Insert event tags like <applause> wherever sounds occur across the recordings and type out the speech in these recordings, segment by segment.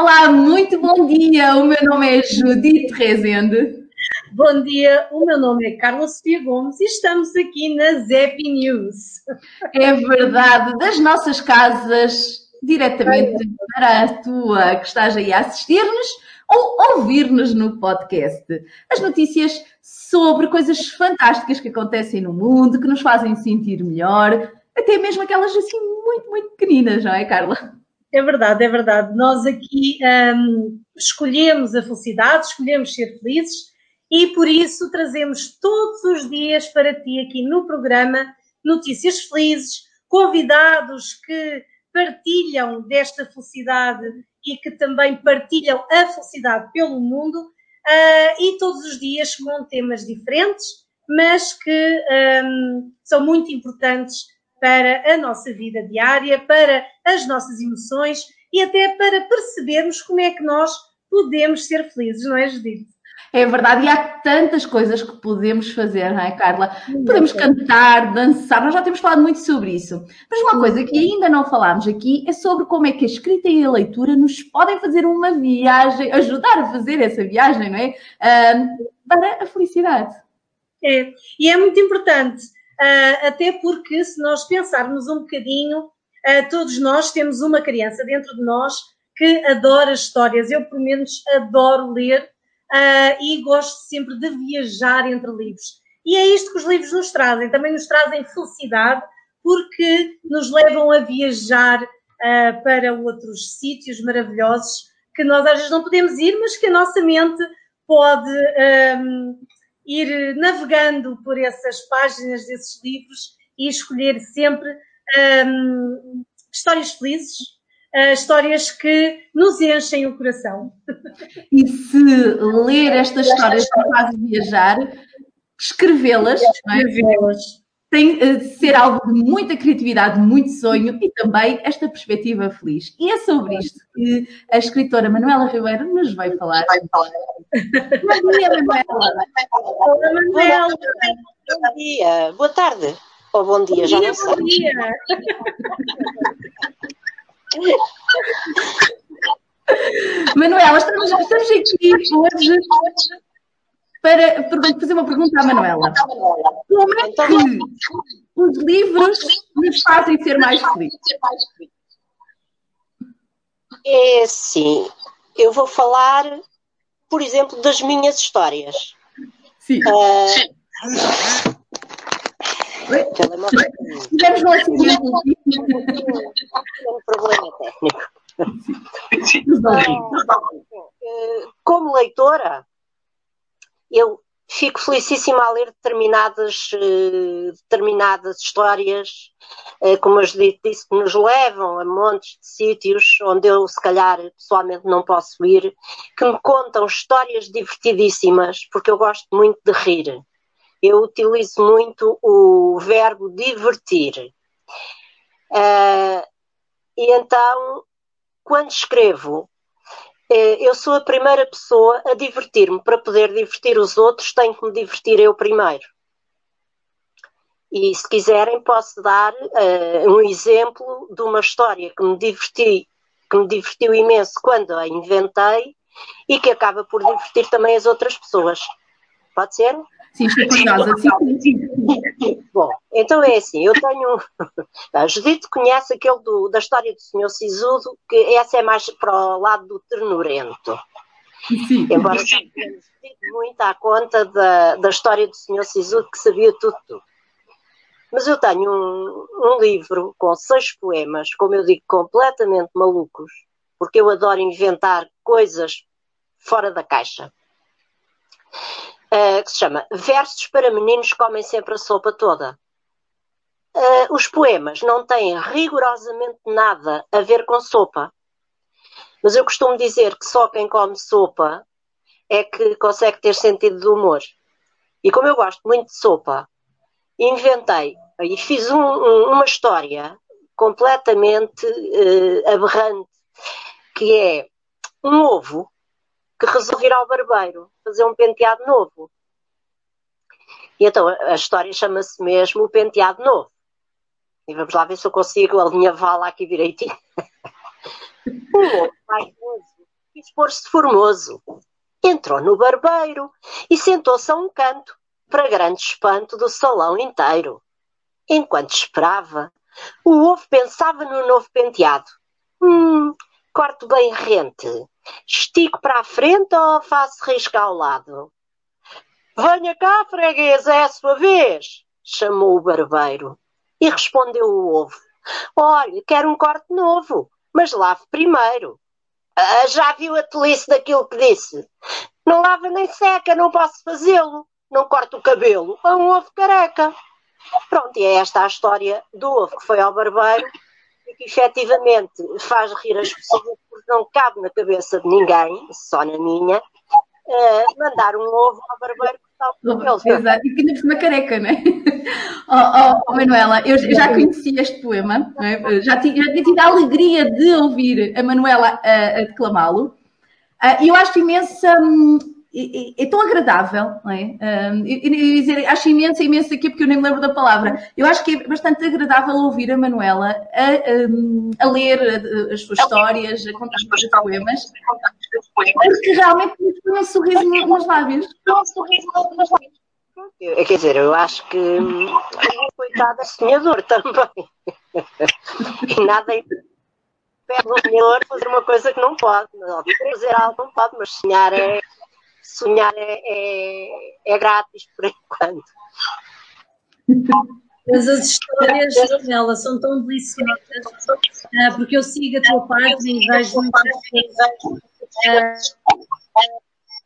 Olá, muito bom dia. O meu nome é Judite Rezende. Bom dia, o meu nome é Carla Sofia Gomes e estamos aqui na Zep News. É verdade, das nossas casas, diretamente para a tua que estás aí a assistir-nos ou ouvir-nos no podcast. As notícias sobre coisas fantásticas que acontecem no mundo, que nos fazem sentir melhor, até mesmo aquelas assim muito, muito pequeninas, não é, Carla? É verdade, é verdade. Nós aqui hum, escolhemos a felicidade, escolhemos ser felizes e por isso trazemos todos os dias para ti aqui no programa notícias felizes, convidados que partilham desta felicidade e que também partilham a felicidade pelo mundo uh, e todos os dias com temas diferentes, mas que um, são muito importantes para a nossa vida diária, para as nossas emoções e até para percebermos como é que nós podemos ser felizes, não é, Judite? É verdade, e há tantas coisas que podemos fazer, não é, Carla? Podemos cantar, dançar, nós já temos falado muito sobre isso. Mas uma coisa que ainda não falámos aqui é sobre como é que a escrita e a leitura nos podem fazer uma viagem, ajudar a fazer essa viagem, não é? Uh, para a felicidade. É, e é muito importante, uh, até porque se nós pensarmos um bocadinho, todos nós temos uma criança dentro de nós que adora histórias. Eu, pelo menos, adoro ler uh, e gosto sempre de viajar entre livros. E é isto que os livros nos trazem, também nos trazem felicidade, porque nos levam a viajar uh, para outros sítios maravilhosos que nós às vezes não podemos ir, mas que a nossa mente pode um, ir navegando por essas páginas desses livros e escolher sempre um, histórias felizes uh, histórias que nos enchem o coração. E se ler estas histórias que fazem viajar, escrevê-las, é? escrevê-las. Tem eh, de ser algo de muita criatividade, muito sonho e também esta perspectiva feliz. E é sobre isto que a escritora Manuela Ribeiro nos vai falar. Vai falar. Bom dia, Manuela. Olá, Manuela. Bom dia. Boa tarde. Ou bom dia, bom já dia, não sei. Bom dia. <laughs> Manuela, estamos, estamos aqui hoje para fazer uma pergunta à Manuela. Como é que os livros nos fazem ser mais felizes? É sim. Eu vou falar, por exemplo, das minhas histórias. Sim. Uh, Tivemos um acidente. Um problema técnico. Como leitora, eu fico felicíssima a ler determinadas, determinadas histórias, como eu disse, que nos levam a montes de sítios onde eu, se calhar, pessoalmente não posso ir, que me contam histórias divertidíssimas, porque eu gosto muito de rir eu utilizo muito o verbo divertir. Uh, e então, quando escrevo, uh, eu sou a primeira pessoa a divertir-me. Para poder divertir os outros, tenho que me divertir eu primeiro. E se quiserem, posso dar uh, um exemplo de uma história que me diverti, que me divertiu imenso quando a inventei e que acaba por divertir também as outras pessoas. Pode ser? Sim, estou curiosa. <laughs> Bom, então é assim, eu tenho. A Judite conhece aquele do, da história do Senhor Sisudo, que essa é mais para o lado do ternurento. Sim. Embora tenha muito à conta da, da história do Senhor Sisudo, que sabia tudo, tudo. Mas eu tenho um, um livro com seis poemas, como eu digo, completamente malucos, porque eu adoro inventar coisas fora da caixa uh, que se chama Versos para Meninos Comem Sempre a Sopa Toda. Uh, os poemas não têm rigorosamente nada a ver com sopa. Mas eu costumo dizer que só quem come sopa é que consegue ter sentido de humor. E como eu gosto muito de sopa, inventei e fiz um, um, uma história completamente uh, aberrante, que é um ovo que resolve ir ao barbeiro fazer um penteado novo. E então a história chama-se mesmo o penteado novo. E vamos lá ver se eu consigo alinhavá-la aqui direitinho. <laughs> um ovo vaidoso quis pôr-se formoso. Entrou no barbeiro e sentou-se a um canto, para grande espanto do salão inteiro. Enquanto esperava, o ovo pensava no novo penteado. Hum, corto bem rente. Estico para a frente ou faço risca ao lado? Venha cá, freguesa, é a sua vez, chamou o barbeiro. E respondeu o ovo. Olhe, quero um corte novo, mas lave primeiro. Ah, já viu a tolice daquilo que disse? Não lava nem seca, não posso fazê-lo. Não corto o cabelo a um ovo careca. Pronto, e é esta a história do ovo que foi ao barbeiro que efetivamente faz rir as pessoas porque não cabe na cabeça de ninguém, só na minha, uh, mandar um ovo ao barbeiro Exato, e que ainda por uma careca, não é? <laughs> Oh, oh, oh, Manuela, eu já conhecia este poema, é? já, tinha, já tinha tido a alegria de ouvir a Manuela a, a declamá-lo, uh, e eu acho imensa. É, é, tão agradável, não é? Um, eu, dizer, acho imenso, imenso aqui porque eu nem me lembro da palavra. Eu acho que é bastante agradável ouvir a Manuela a, a, a ler as suas histórias, a contar os seus poemas, porque realmente põe um sorriso nos lábios. Um sorriso nos lábios. Quer dizer, eu acho que hum, coitada sonhador também. <laughs> e nada pede o senhor fazer uma coisa que não pode. Fazer algo não pode, mas sonhar é sonhar é, é, é grátis por enquanto. Mas as histórias elas são tão deliciosas, uh, porque eu sigo a tua página e vejo muitas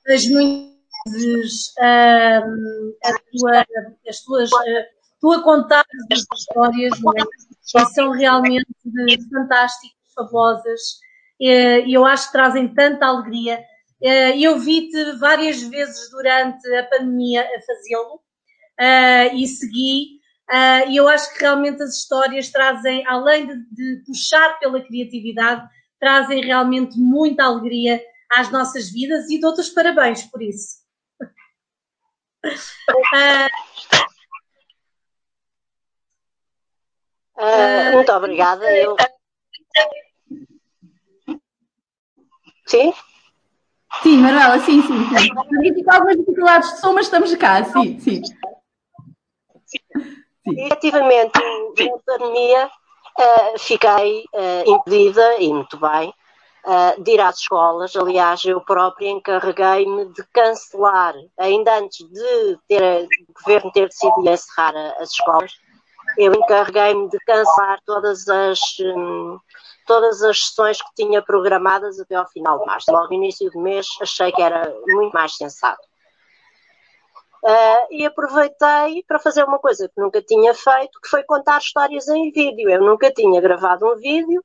vejo muitas vezes uh, a tua, as tuas, tu a contar as histórias é? são realmente fantásticas, fabulosas, e eu acho que trazem tanta alegria eh, eu vi-te várias vezes durante a pandemia a fazê-lo uh, e segui. Uh, e eu acho que realmente as histórias trazem, além de, de, puxar pela criatividade, trazem realmente muita alegria às nossas vidas e dou-te os parabéns por isso. <laughs> muito obrigada. Eu... Sim? Sim, Manuela, sim, sim, sim. Algumas dificuldades de som, mas estamos cá, sim, sim. sim. Efetivamente, durante a pandemia, uh, fiquei uh, impedida, e muito bem, uh, de ir às escolas. Aliás, eu própria encarreguei-me de cancelar, ainda antes de ter o governo ter decidido encerrar as escolas, eu encarreguei-me de cancelar todas as. Um, todas as sessões que tinha programadas até ao final de março. Logo no início do mês achei que era muito mais sensato. Uh, e aproveitei para fazer uma coisa que nunca tinha feito, que foi contar histórias em vídeo. Eu nunca tinha gravado um vídeo,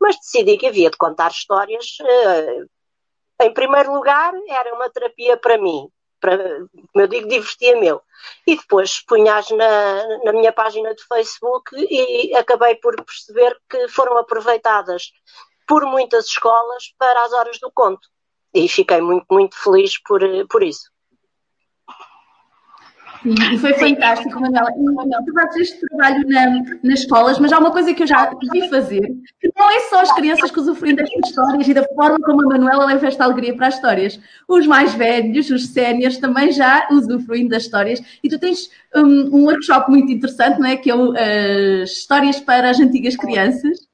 mas decidi que havia de contar histórias. Uh, em primeiro lugar, era uma terapia para mim para, como eu digo, divertia meu. E depois punhas na, na minha página de Facebook e acabei por perceber que foram aproveitadas por muitas escolas para as horas do conto. E fiquei muito, muito feliz por, por isso. Sim, e foi fantástico, Manuela. E tu fazes este trabalho na, nas escolas, mas há uma coisa que eu já vi fazer, que não é só as crianças que usufruem destas histórias e da forma como a Manuela leva esta alegria para as histórias. Os mais velhos, os séniores, também já usufruem das histórias. E tu tens um, um workshop muito interessante, não é? Que é o uh, Histórias para as Antigas Crianças.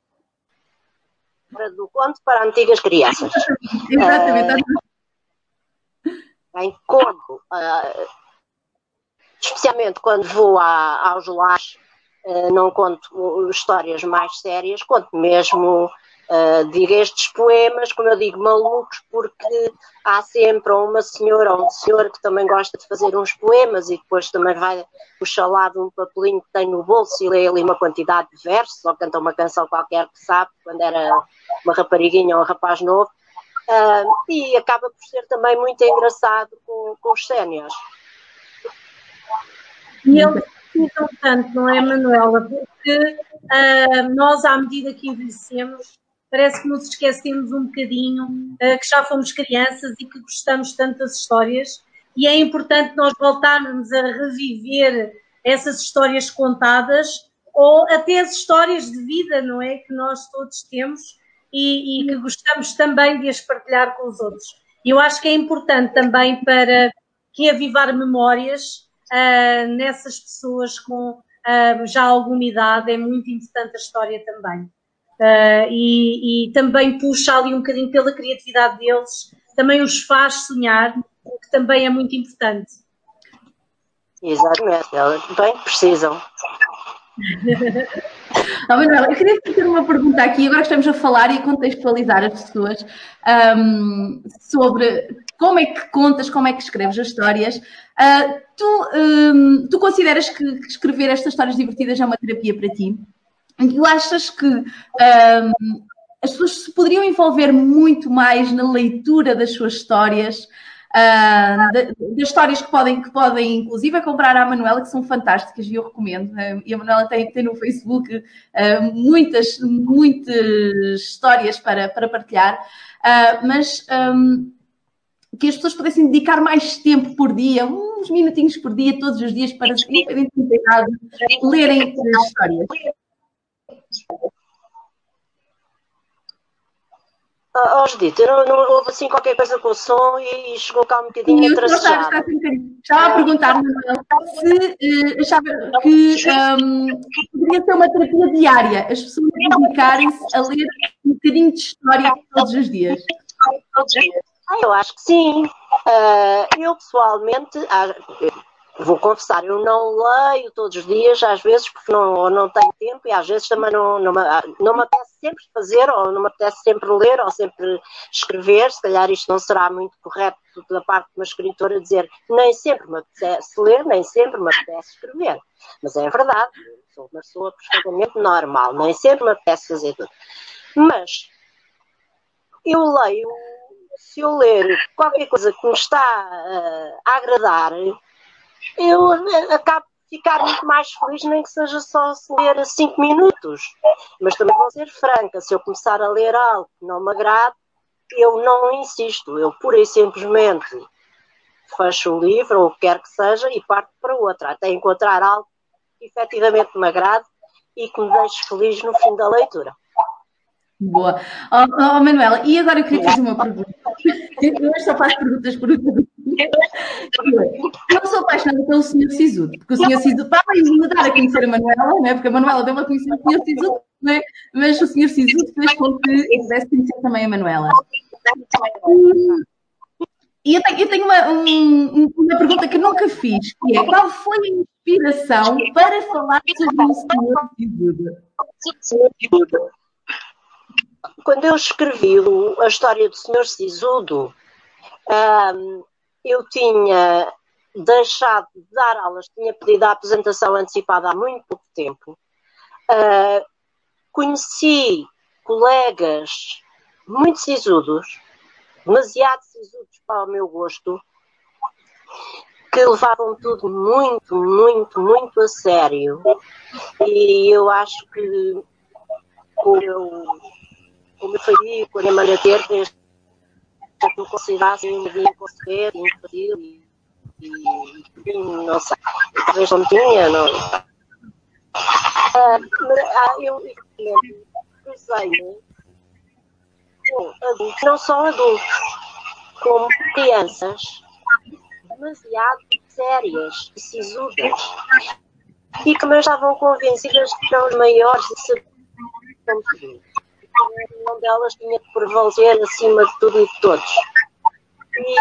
Do conto para antigas crianças. Exatamente. Exatamente. Uh, em como... Uh, especialmente quando vou a, aos lares, uh, não conto histórias mais sérias, conto mesmo Uh, digo estes poemas, como eu digo, malucos, porque há sempre uma senhora ou um senhor que também gosta de fazer uns poemas e depois também vai puxar lá de um papelinho que tem no bolso e lê ali uma quantidade de versos ou canta uma canção qualquer que sabe, quando era uma rapariguinha ou um rapaz novo. Uh, e acaba por ser também muito engraçado com, com os séniores. E eles precisam tanto, não é, Manuela? Porque uh, nós, à medida que envelhecemos, parece que nos esquecemos um bocadinho uh, que já fomos crianças e que gostamos tanto das histórias. E é importante nós voltarmos a reviver essas histórias contadas ou até as histórias de vida, não é? Que nós todos temos e, e que gostamos também de as partilhar com os outros. Eu acho que é importante também para reavivar memórias uh, nessas pessoas com uh, já alguma idade, é muito importante a história também. Uh, e, e, também puxa ali um bocadinho pela criatividade deles, também os faz sonhar, o que também é muito importante. Exatamente, bem precisam. <laughs> Oh, Manuela, eu queria fazer uma pergunta aqui, agora que estamos a falar e a contextualizar as pessoas um, sobre como é que contas, como é que escreves as histórias. Uh, tu, um, tu consideras que escrever estas histórias divertidas é uma terapia para ti? E achas que um, as pessoas se poderiam envolver muito mais na leitura das suas histórias? Uh, das histórias que podem, que podem, inclusive, comprar à Manuela, que são fantásticas e eu recomendo. Uh, e a Manuela tem, tem no Facebook uh, muitas, muitas histórias para, para partilhar, mas um, que as pessoas pudessem dedicar mais tempo por dia, uns minutinhos por dia, todos os dias, para, independentemente lerem as histórias. Oh, Judite, não, não houve assim qualquer coisa com o som e, chegou cá um bocadinho atrasado. Estava a perguntar, se uh, achava que um, poderia ser uma terapia diária, as pessoas dedicarem-se a ler um bocadinho de história todos os dias. Ah, eu acho que sim. Uh, eu pessoalmente, vou confessar, eu não leio todos os dias, às vezes, porque não, não tenho tempo e às vezes também não, não, me, não me apetece sempre fazer, ou não me apetece sempre ler, ou sempre escrever. Se calhar isto não será muito correto da parte de uma escritora dizer nem sempre me apetece ler, nem sempre me apetece escrever. Mas é verdade, sou uma pessoa perfeitamente normal, nem sempre me apetece fazer tudo. Mas eu leio, se eu ler qualquer coisa que me está uh, a agradar, eu acabo de ficar muito mais feliz, nem que seja só ler cinco minutos. Mas também vou ser franca, se eu começar a ler algo que não me agrada, eu não insisto, eu pura e simplesmente fecho o livro, ou o que quer que seja, e parto para outra, até encontrar algo que efetivamente me agrade e que me deixe feliz no fim da leitura. Boa. Oh, oh, Manuela, e agora eu queria fazer uma pergunta. <laughs> Eu só faço perguntas por Eu sou apaixonada pelo Sr. Sisudo, porque o Sr. Sisudo, para me dar a conhecer a Manuela, né? porque a Manuela deu-me a conhecer o Sr. Sisudo, né? mas o Sr. Sisudo fez com que eu pudesse conhecer também a Manuela. E eu tenho, eu tenho uma, um, uma pergunta que nunca fiz, que é qual foi a inspiração para falar sobre o Sr. Sisudo? Quando eu escrevi a história do Sr. Sisudo, um, eu tinha deixado de dar aulas, tinha pedido a apresentação antecipada há muito pouco tempo. Uh, conheci colegas muito sisudos, demasiado sisudos para o meu gosto, que levavam tudo muito, muito, muito a sério. E eu acho que eu, faria, quando a Maria ter, que eu considerasse um dia conseguir, infantil e, e, não sei, talvez não tinha, não. Ah, eu cruzei com adultos, não só adultos, como crianças demasiado sérias e sisudas e que me estavam convencidas que eram os maiores de saber tudo uma delas tinha que prevalecer acima de tudo e de todos. E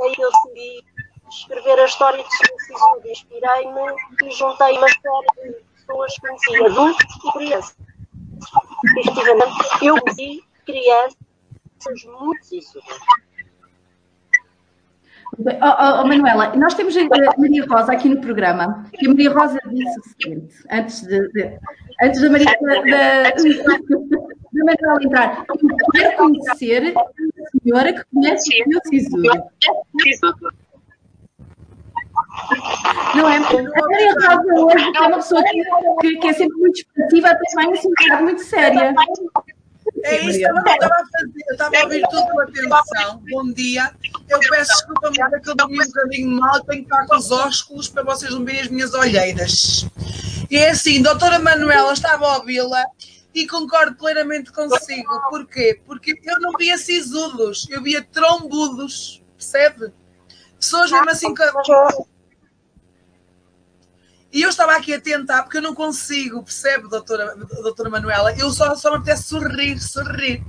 aí eu decidi escrever a história de Sisudo, inspirei-me e juntei uma série de pessoas que conhecia, adultos e crianças. efetivamente, eu vi crianças muito sisudas. Oh, oh, Manuela, nós temos a Maria Rosa aqui no programa, e a Maria Rosa disse o seguinte, antes, de, de antes da Maria da, da, Manuela entrar, eu quero conhecer a senhora que conhece o meu Sisudo. Não é? A Maria Rosa hoje é uma pessoa que, que é sempre muito expressiva, até também assim, muito séria. É isso que eu estava a fazer. Eu estava a ouvir tudo com atenção. Bom dia. Eu peço desculpa, mas é que eu dormi um bocadinho mal. Tenho que estar com os ósculos para vocês não verem as minhas olheiras. E é assim, doutora Manuela, estava a ouvi-la e concordo plenamente consigo. Porquê? Porque eu não via sisudos, eu via trombudos. Percebe? Pessoas mesmo assim. E eu estava aqui a tentar, porque eu não consigo, percebe, doutora, doutora Manuela? Eu só, só me apetece sorrir, sorrir.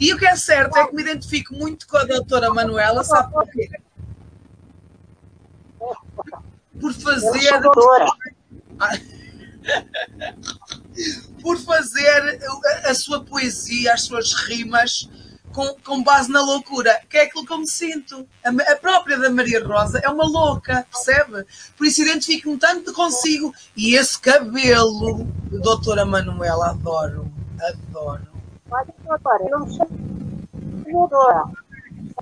E o que é certo é que me identifico muito com a doutora Manuela, sabe porquê? Por fazer. <laughs> Por fazer a sua poesia, as suas rimas com, com base na loucura, que é aquilo que eu me sinto. A, a própria da Maria Rosa é uma louca, percebe? Por isso identifico-me tanto consigo. E esse cabelo, doutora Manuela, adoro, adoro. Olha, doutora, eu não me chamo doutora.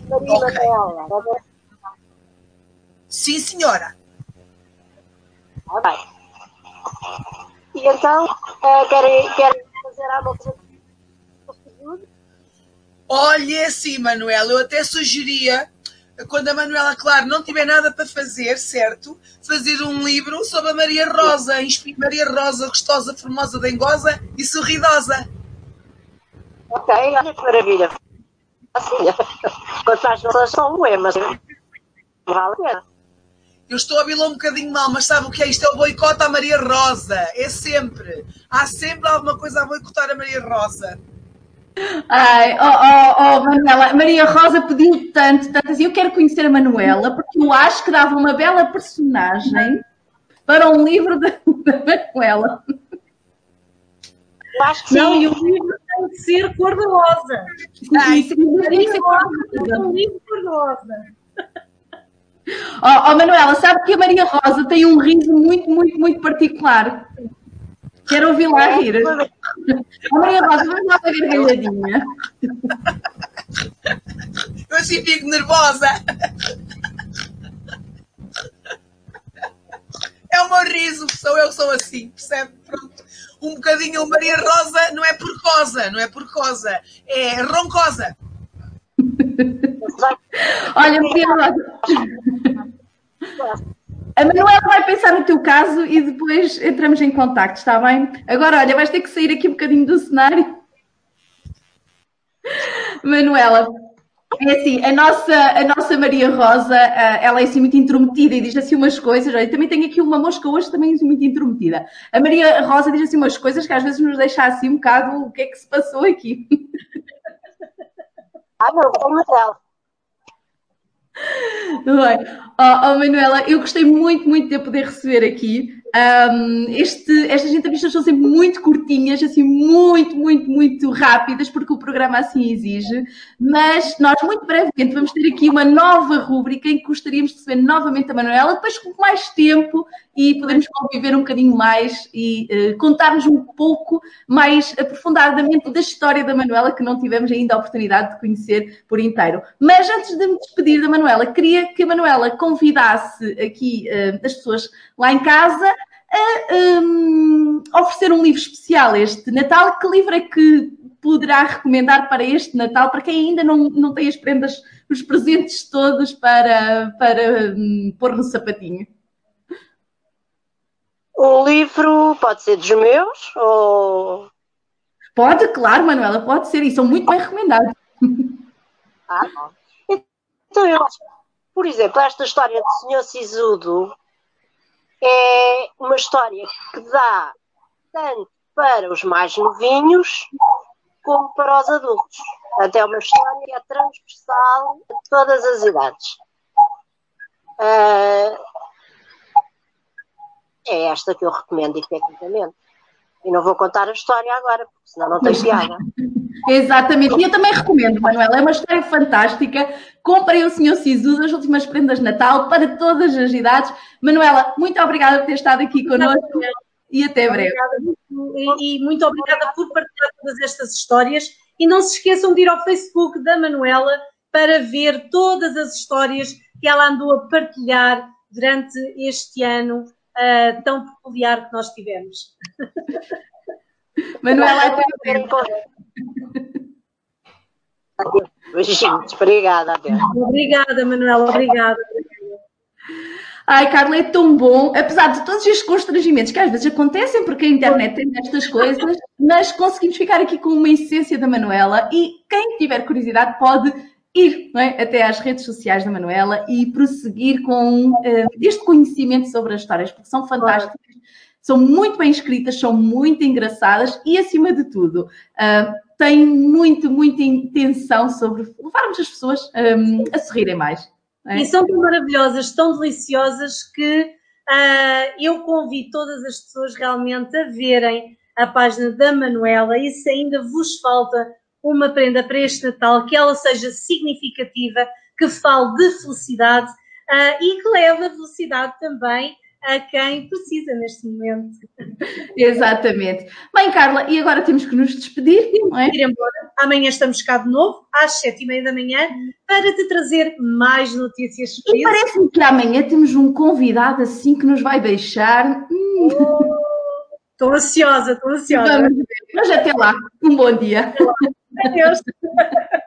Maria okay. Manuela. Sim, senhora. Ok. E então, querem, querem fazer alguma coisa Olha, é assim, Manuela, eu até sugeria, quando a Manuela, claro, não tiver nada para fazer, certo? Fazer um livro sobre a Maria Rosa, Maria Rosa, gostosa, formosa, dengosa e sorridosa. Ok, olha que maravilha. Assim, quanto às nossas são mas vale a pena. Eu estou a vê-la um bocadinho mal, mas sabe o que é? Isto é o boicote à Maria Rosa. É sempre. Há sempre alguma coisa a boicotar a Maria Rosa. Ai, oh, oh, oh, Manuela, Maria Rosa pediu tanto, tanto assim, eu quero conhecer a Manuela, porque eu acho que dava uma bela personagem para um livro da, da Manuela. Eu acho que não, sim. e o livro tem de ser cor-de-rosa. Ah, isso tem de ser cor-de-rosa. Um livro cor-de-rosa. Oh, oh, Manuela, sabe que a Maria Rosa tem um riso muito, muito, muito particular. Quero ouvir lá rir. A Maria Rosa, vamos lá para a gargalhadinha. Eu assim fico nervosa. É o meu riso, sou eu sou assim, percebe? Pronto. Um bocadinho Maria Rosa não é por cosa, não é por cosa, é roncosa. Olha, Maria Rosa. A Manuela vai pensar no teu caso e depois entramos em contacto, está bem? Agora, olha, vais ter que sair aqui um bocadinho do cenário. Manuela, é assim, a nossa, a nossa Maria Rosa, eh, ela é assim muito intrometida e diz assim umas coisas. Olha, também tenho aqui uma mosca hoje também muito intrometida. A Maria Rosa diz assim umas coisas que às vezes nos deixa assim um bocado o que é que se passou aqui. Ah, não, vamos ela. Bem, oh, oh, Manuela, eu gostei muito, muito de poder receber aqui. Um, este, estas entrevistas são sempre muito curtinhas, assim, muito, muito, muito rápidas, porque o programa assim exige. Mas nós, muito brevemente, vamos ter aqui uma nova rúbrica em que gostaríamos de receber novamente a Manuela, depois com mais tempo e podemos conviver um bocadinho mais e uh, contar-nos um pouco mais aprofundadamente da história da Manuela, que não tivemos ainda a oportunidade de conhecer por inteiro. Mas antes de me despedir da Manuela, queria que a Manuela convidasse aqui uh, as pessoas lá em casa a um, oferecer um livro especial este Natal. Que livro é que poderá recomendar para este Natal, para quem ainda não, não tem as prendas, os presentes todos para, para um, pôr no sapatinho? O livro pode ser dos meus ou. Pode, claro, Manuela, pode ser, e são muito bem recomendados. Ah, não. Então, eu acho, por exemplo, esta história do Senhor Sisudo é uma história que dá tanto para os mais novinhos como para os adultos. Portanto, é uma história transversal a todas as idades. Uh, é esta que eu recomendo efetivamente. E não vou contar a história agora, porque senão não tem piada. <laughs> Exatamente, e eu também recomendo, Manuela, é uma história fantástica. Comprei o Senhor Sisu as últimas prendas de Natal para todas as idades. Manuela, muito obrigada por ter estado aqui connosco e até breve. E, e muito obrigada por partilhar todas estas histórias. E não se esqueçam de ir ao Facebook da Manuela para ver todas as histórias que ela andou a partilhar durante este ano uh, tão peculiar que nós tivemos. Manuela, até Beijinhos, obrigada. Até. Obrigada, Manuela, obrigada. Ai, Carla, é tão bom, apesar de todos estes constrangimentos que às vezes acontecem, porque a internet tem estas coisas, mas conseguimos ficar aqui com uma essência da Manuela e quem tiver curiosidade pode ir é? até às redes sociais da Manuela e prosseguir com uh, este conhecimento sobre as histórias, porque são fantásticas, são muito bem escritas, são muito engraçadas e, acima de tudo, uh, têm muito, muita intenção sobre levarmos as pessoas um, eh, a sorrirem mais. É? E são tão maravilhosas, tão deliciosas que uh, eu convido todas as pessoas realmente a verem a página da Manuela e se ainda vos falta uma prenda para este Natal, que ela seja significativa, que fale de felicidade uh, e que leve a felicidade também a quem precisa neste momento. Exatamente. Bem, Carla, e agora temos que nos despedir, não é? Ir embora. Amanhã estamos cá de novo, às sete e meia da manhã, para te trazer mais notícias. E parece-me que amanhã temos um convidado assim que nos vai deixar. Estou oh, ansiosa, estou ansiosa. Vamos ver. Mas até lá, um bom dia. Adeus. <laughs>